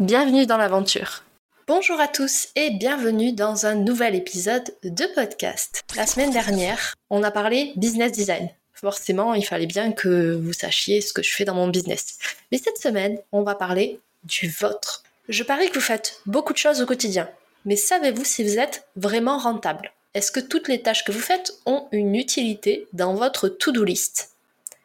Bienvenue dans l'aventure. Bonjour à tous et bienvenue dans un nouvel épisode de podcast. La semaine dernière, on a parlé business design. Forcément, il fallait bien que vous sachiez ce que je fais dans mon business. Mais cette semaine, on va parler du vôtre. Je parie que vous faites beaucoup de choses au quotidien. Mais savez-vous si vous êtes vraiment rentable? Est-ce que toutes les tâches que vous faites ont une utilité dans votre to-do list?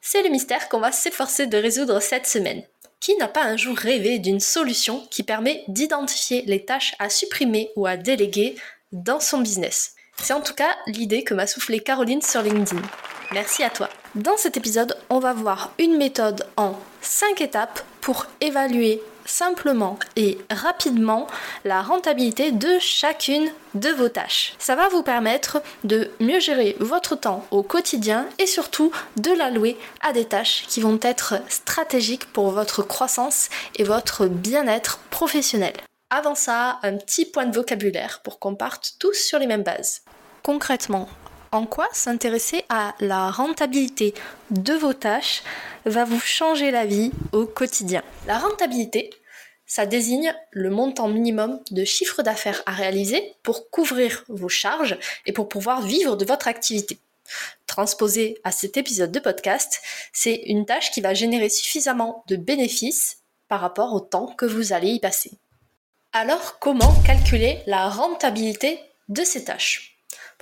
C'est le mystère qu'on va s'efforcer de résoudre cette semaine. Qui n'a pas un jour rêvé d'une solution qui permet d'identifier les tâches à supprimer ou à déléguer dans son business? C'est en tout cas l'idée que m'a soufflé Caroline sur LinkedIn. Merci à toi. Dans cet épisode, on va voir une méthode en 5 étapes pour évaluer simplement et rapidement la rentabilité de chacune de vos tâches. Ça va vous permettre de mieux gérer votre temps au quotidien et surtout de l'allouer à des tâches qui vont être stratégiques pour votre croissance et votre bien-être professionnel. Avant ça, un petit point de vocabulaire pour qu'on parte tous sur les mêmes bases. Concrètement, en quoi s'intéresser à la rentabilité de vos tâches va vous changer la vie au quotidien. La rentabilité, ça désigne le montant minimum de chiffre d'affaires à réaliser pour couvrir vos charges et pour pouvoir vivre de votre activité. Transposé à cet épisode de podcast, c'est une tâche qui va générer suffisamment de bénéfices par rapport au temps que vous allez y passer. Alors, comment calculer la rentabilité de ces tâches?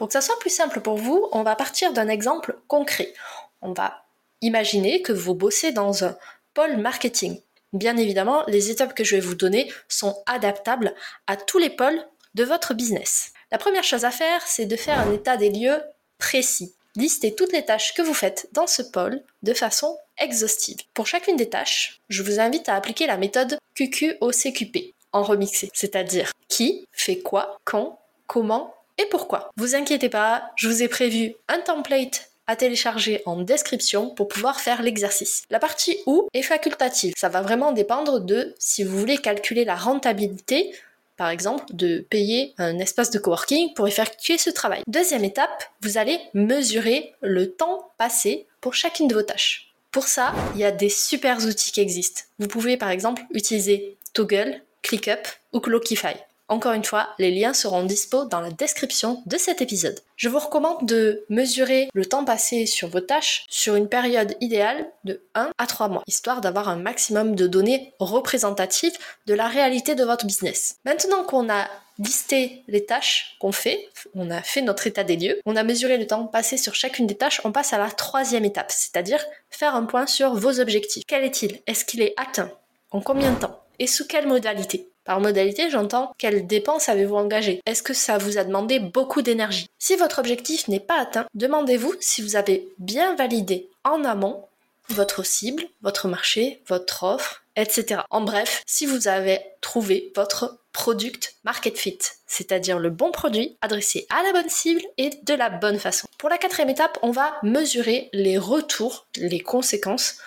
Pour que ça soit plus simple pour vous, on va partir d'un exemple concret. On va imaginer que vous bossez dans un pôle marketing. Bien évidemment, les étapes que je vais vous donner sont adaptables à tous les pôles de votre business. La première chose à faire, c'est de faire un état des lieux précis. Listez toutes les tâches que vous faites dans ce pôle de façon exhaustive. Pour chacune des tâches, je vous invite à appliquer la méthode QQOCQP en remixé, c'est-à-dire qui fait quoi, quand, comment et pourquoi? Vous inquiétez pas, je vous ai prévu un template à télécharger en description pour pouvoir faire l'exercice. La partie où est facultative. Ça va vraiment dépendre de si vous voulez calculer la rentabilité par exemple, de payer un espace de coworking pour effectuer ce travail. Deuxième étape, vous allez mesurer le temps passé pour chacune de vos tâches. Pour ça, il y a des super outils qui existent. Vous pouvez par exemple utiliser Toggle, ClickUp ou Clockify. Encore une fois, les liens seront dispo dans la description de cet épisode. Je vous recommande de mesurer le temps passé sur vos tâches sur une période idéale de 1 à 3 mois, histoire d'avoir un maximum de données représentatives de la réalité de votre business. Maintenant qu'on a listé les tâches qu'on fait, on a fait notre état des lieux, on a mesuré le temps passé sur chacune des tâches, on passe à la troisième étape, c'est-à-dire faire un point sur vos objectifs. Quel est-il? Est-ce qu'il est atteint? En combien de temps? Et sous quelle modalité? Par modalité, j'entends quelles dépenses avez-vous engagées? Est-ce que ça vous a demandé beaucoup d'énergie? Si votre objectif n'est pas atteint, demandez-vous si vous avez bien validé en amont votre cible, votre marché, votre offre, etc. En bref, si vous avez trouvé votre product market fit, c'est-à-dire le bon produit adressé à la bonne cible et de la bonne façon. Pour la quatrième étape, on va mesurer les retours, les conséquences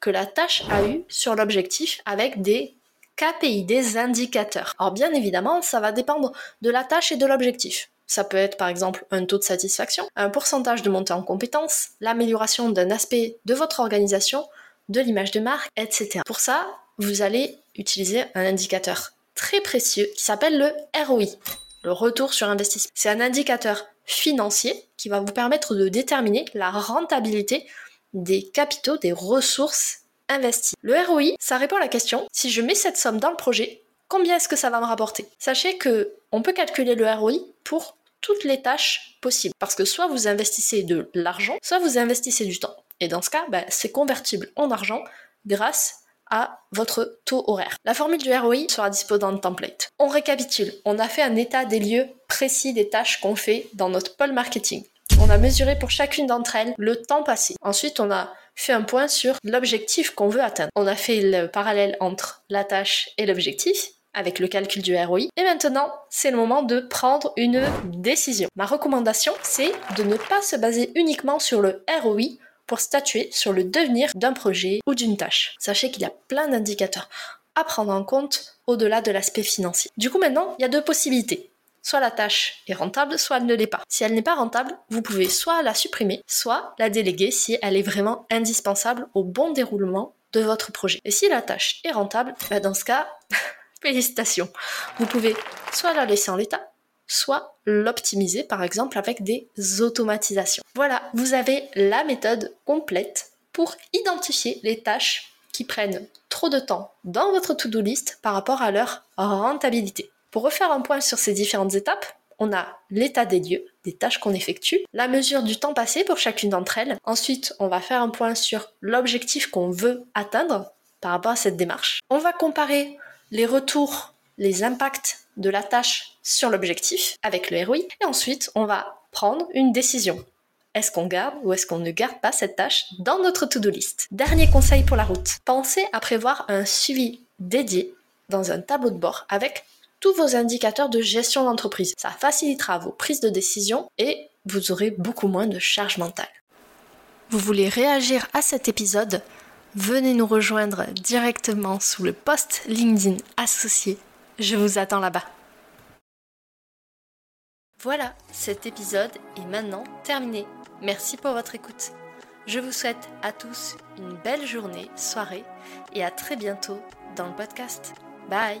que la tâche a eu sur l'objectif avec des KPI, des indicateurs. Alors bien évidemment, ça va dépendre de la tâche et de l'objectif. Ça peut être par exemple un taux de satisfaction, un pourcentage de montée en compétences, l'amélioration d'un aspect de votre organisation, de l'image de marque, etc. Pour ça, vous allez utiliser un indicateur très précieux qui s'appelle le ROI, le retour sur investissement. C'est un indicateur financier qui va vous permettre de déterminer la rentabilité des capitaux, des ressources investi. Le ROI, ça répond à la question si je mets cette somme dans le projet, combien est-ce que ça va me rapporter? Sachez que on peut calculer le ROI pour toutes les tâches possibles parce que soit vous investissez de l'argent, soit vous investissez du temps. Et dans ce cas, bah, c'est convertible en argent grâce à votre taux horaire. La formule du ROI sera dispo dans le template. On récapitule. On a fait un état des lieux précis des tâches qu'on fait dans notre pôle marketing. On a mesuré pour chacune d'entre elles le temps passé. Ensuite, on a fait un point sur l'objectif qu'on veut atteindre. On a fait le parallèle entre la tâche et l'objectif. avec le calcul du ROI. Et maintenant, c'est le moment de prendre une décision. Ma recommandation, c'est de ne pas se baser uniquement sur le ROI pour statuer sur le devenir d'un projet ou d'une tâche. Sachez qu'il y a plein d'indicateurs à prendre en compte au-delà de l'aspect financier. Du coup, maintenant, il y a deux possibilités. Soit la tâche est rentable, soit elle ne l'est pas. Si elle n'est pas rentable, vous pouvez soit la supprimer, soit la déléguer si elle est vraiment indispensable au bon déroulement de votre projet. Et si la tâche est rentable, bah, dans ce cas, félicitations. Vous pouvez soit la laisser en l'état, soit l'optimiser par exemple avec des automatisations. Voilà, vous avez la méthode complète pour identifier les tâches qui prennent trop de temps dans votre to-do list par rapport à leur rentabilité. Pour refaire un point sur ces différentes étapes, on a l'état des lieux, des tâches qu'on effectue, la mesure du temps passé pour chacune d'entre elles. Ensuite, on va faire un point sur l'objectif qu'on veut atteindre par rapport à cette démarche. On va comparer les retours, les impacts de la tâche sur l'objectif avec le ROI. Et ensuite, on va prendre une décision. Est-ce qu'on garde ou est-ce qu'on ne garde pas cette tâche dans notre to-do list? Dernier conseil pour la route. Pensez à prévoir un suivi dédié dans un tableau de bord avec tous vos indicateurs de gestion d'entreprise. Ça facilitera vos prises de décision et vous aurez beaucoup moins de charge mentale. Vous voulez réagir à cet épisode? Venez nous rejoindre directement sous le post LinkedIn associé. Je vous attends là-bas. Voilà, cet épisode est maintenant terminé. Merci pour votre écoute. Je vous souhaite à tous une belle journée, soirée et à très bientôt dans le podcast. Bye